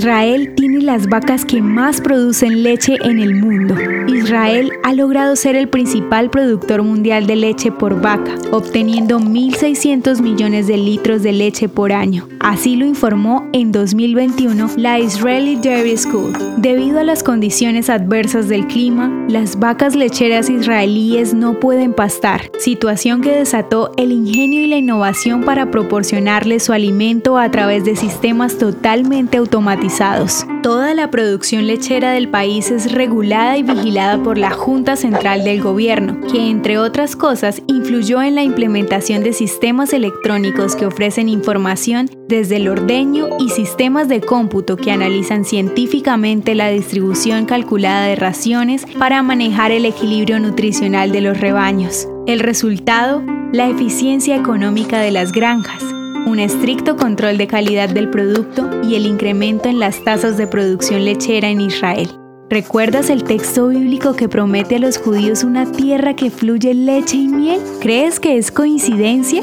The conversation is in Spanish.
Israel tiene las vacas que más producen leche en el mundo. Israel ha logrado ser el principal productor mundial de leche por vaca, obteniendo 1.600 millones de litros de leche por año. Así lo informó en 2021 la Israeli Dairy School. Debido a las condiciones adversas del clima, las vacas lecheras israelíes no pueden pastar, situación que desató el ingenio y la innovación para proporcionarles su alimento a través de sistemas totalmente automatizados. Toda la producción lechera del país es regulada y vigilada por la Junta Central del Gobierno, que entre otras cosas influyó en la implementación de sistemas electrónicos que ofrecen información desde el ordeño y sistemas de cómputo que analizan científicamente la distribución calculada de raciones para manejar el equilibrio nutricional de los rebaños. El resultado, la eficiencia económica de las granjas, un estricto control de calidad del producto y el incremento en las tasas de producción lechera en Israel. ¿Recuerdas el texto bíblico que promete a los judíos una tierra que fluye leche y miel? ¿Crees que es coincidencia?